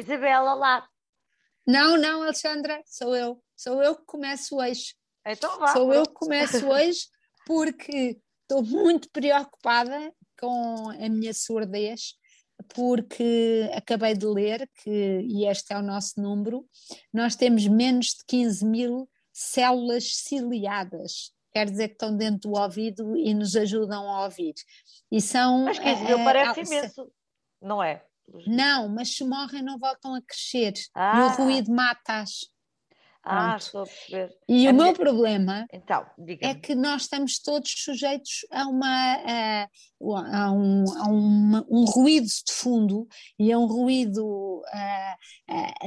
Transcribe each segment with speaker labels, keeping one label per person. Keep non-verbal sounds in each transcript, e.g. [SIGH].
Speaker 1: Isabela, lá.
Speaker 2: Não, não, Alexandra, sou eu. Sou eu que começo hoje.
Speaker 1: Então vá.
Speaker 2: Sou eu que começo hoje porque estou muito preocupada com a minha surdez, porque acabei de ler que, e este é o nosso número, nós temos menos de 15 mil células ciliadas, quer dizer que estão dentro do ouvido e nos ajudam a ouvir. E são.
Speaker 1: Mas 15 mil parece imenso, não é?
Speaker 2: Não, mas se morrem não voltam a crescer. Ah. E o ruído mata-as.
Speaker 1: Ah, estou a perceber.
Speaker 2: E a o minha... meu problema
Speaker 1: então,
Speaker 2: é que nós estamos todos sujeitos a, uma, a, a, um, a uma, um, ruído de fundo e a um ruído a,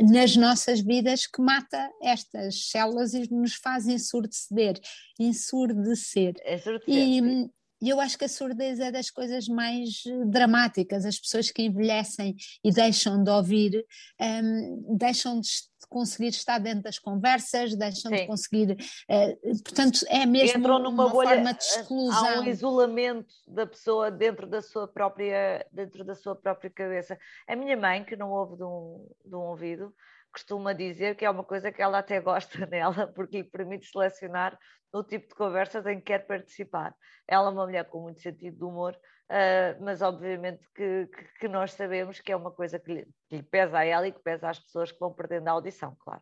Speaker 2: nas nossas vidas que mata estas células e nos faz ensurdecer. ensurdecer.
Speaker 1: ensurdecer
Speaker 2: e, e eu acho que a surdez é das coisas mais eh, dramáticas. As pessoas que envelhecem e deixam de ouvir, um, deixam de conseguir estar dentro das conversas, deixam Sim. de conseguir. Uh, portanto, é mesmo
Speaker 1: Entram numa
Speaker 2: uma
Speaker 1: bolha,
Speaker 2: forma de exclusão.
Speaker 1: Há um isolamento da pessoa dentro da sua própria, dentro da sua própria cabeça. A minha mãe, que não ouve de um, de um ouvido, costuma dizer que é uma coisa que ela até gosta [LAUGHS] nela, porque lhe permite selecionar o tipo de conversas em que quer participar. Ela é uma mulher com muito sentido de humor, uh, mas obviamente que, que, que, nós sabemos que é uma coisa que lhe, que lhe pesa a ela e que pesa às pessoas que vão perdendo a audição, claro.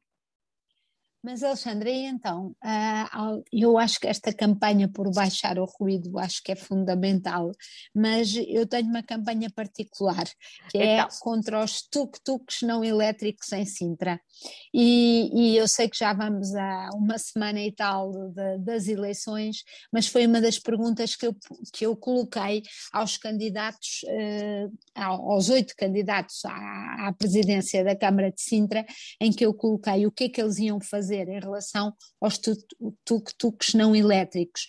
Speaker 2: Mas, Alexandra, e então, ah, eu acho que esta campanha por baixar o ruído acho que é fundamental, mas eu tenho uma campanha particular, que é então. contra os tuk-tuks não elétricos em Sintra. E, e, eu sei que já vamos há uma semana e tal de, das eleições, mas foi uma das perguntas que eu, que eu coloquei aos candidatos, eh, aos oito candidatos à, à presidência da Câmara de Sintra, em que eu coloquei o que é que eles iam fazer fazer em relação aos tuk-tuks não elétricos.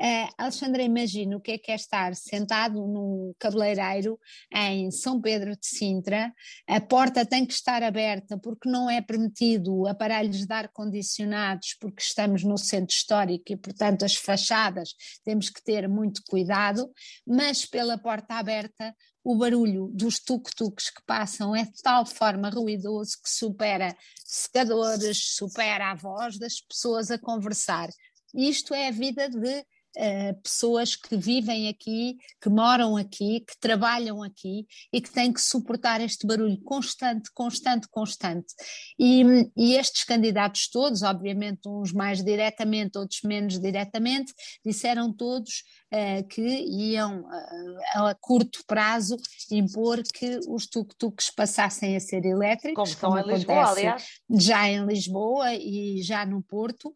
Speaker 2: Uh, Alexandra, imagina o que é que é estar sentado num cabeleireiro em São Pedro de Sintra, a porta tem que estar aberta porque não é permitido aparelhos de ar-condicionados porque estamos no centro histórico e, portanto, as fachadas temos que ter muito cuidado, mas pela porta aberta o barulho dos tuk-tuks que passam é de tal forma ruidoso que supera secadores, supera a voz das pessoas a conversar. Isto é a vida de Uh, pessoas que vivem aqui, que moram aqui, que trabalham aqui e que têm que suportar este barulho constante, constante, constante. E, e, estes candidatos todos, obviamente uns mais diretamente, outros menos diretamente, disseram todos uh, que iam uh, a curto prazo impor que os tuk-tuks passassem a ser elétricos,
Speaker 1: como, como acontece Lisboa, aliás.
Speaker 2: já em Lisboa e já no Porto.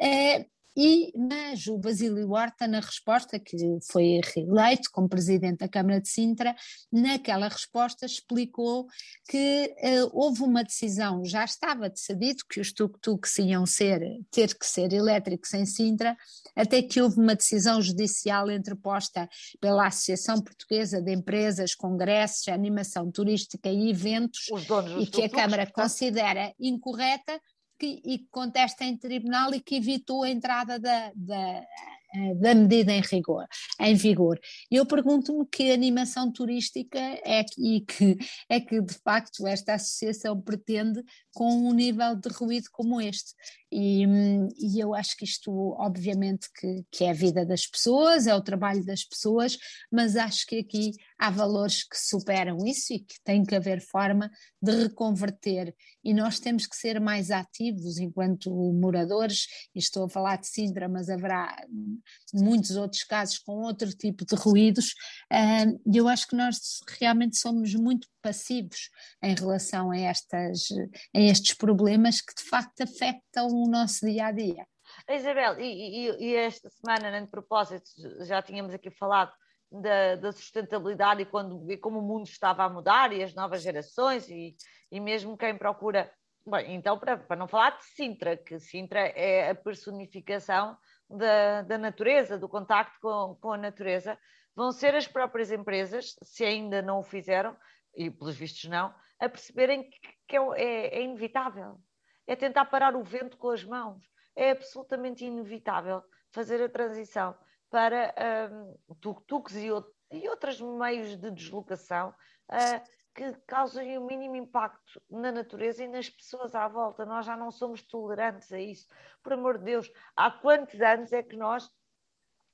Speaker 2: Uh, e, mas o Basílio Horta, na resposta, que foi reeleito como presidente da Câmara de Sintra, naquela resposta explicou que uh, houve uma decisão, já estava decidido que os tuk-tuks iam ser, ter que ser elétricos em Sintra, até que houve uma decisão judicial entreposta pela Associação Portuguesa de Empresas, Congressos, Animação Turística e Eventos, e que a Câmara considera incorreta, que, e que contesta em tribunal e que evitou a entrada da, da, da medida em rigor, em vigor. Eu pergunto-me que animação turística é que, e que é que de facto esta associação pretende com um nível de ruído como este. E, e eu acho que isto, obviamente, que, que é a vida das pessoas, é o trabalho das pessoas, mas acho que aqui há valores que superam isso e que tem que haver forma de reconverter. E nós temos que ser mais ativos enquanto moradores, e estou a falar de Sintra, mas haverá muitos outros casos com outro tipo de ruídos, e eu acho que nós realmente somos muito passivos em relação a, estas, a estes problemas que de facto afetam o nosso dia a dia.
Speaker 1: Isabel, e, e, e esta semana, nem de propósito, já tínhamos aqui falado da, da, sustentabilidade e, quando, e como o mundo estava a mudar e as novas gerações e, e mesmo quem procura. Bem, então, para, para não falar de Sintra, que Sintra é a personificação da, da natureza, do contacto com, com a natureza, vão ser as próprias empresas, se ainda não o fizeram, e pelos vistos não, a perceberem que, que é, é, é, inevitável. É tentar parar o vento com as mãos. É absolutamente inevitável fazer a transição para um, tuk-tuks e, e outros meios de deslocação uh, que causem o mínimo impacto na natureza e nas pessoas à volta. Nós já não somos tolerantes a isso. Por amor de Deus, há quantos anos é que nós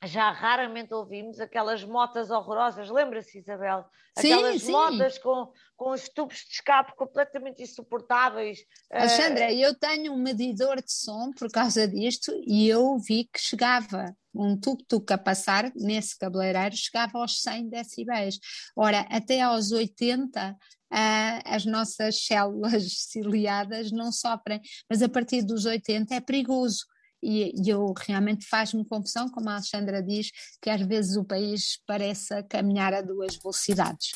Speaker 1: já raramente ouvimos aquelas motas horrorosas, lembra-se, Isabel? Aquelas sim, sim. motas com, com os tubos de escape completamente insuportáveis.
Speaker 2: Alexandra, uh... eu tenho um medidor de som por causa disto e eu vi que chegava um tuk-tuk a passar nesse cabeleireiro chegava aos 100 decibéis. Ora, até aos 80 uh, as nossas células [LAUGHS] ciliadas não sofrem, mas a partir dos 80 é perigoso e, e eu realmente faz-me confusão, como a Alexandra diz, que às vezes o país parece caminhar a duas velocidades.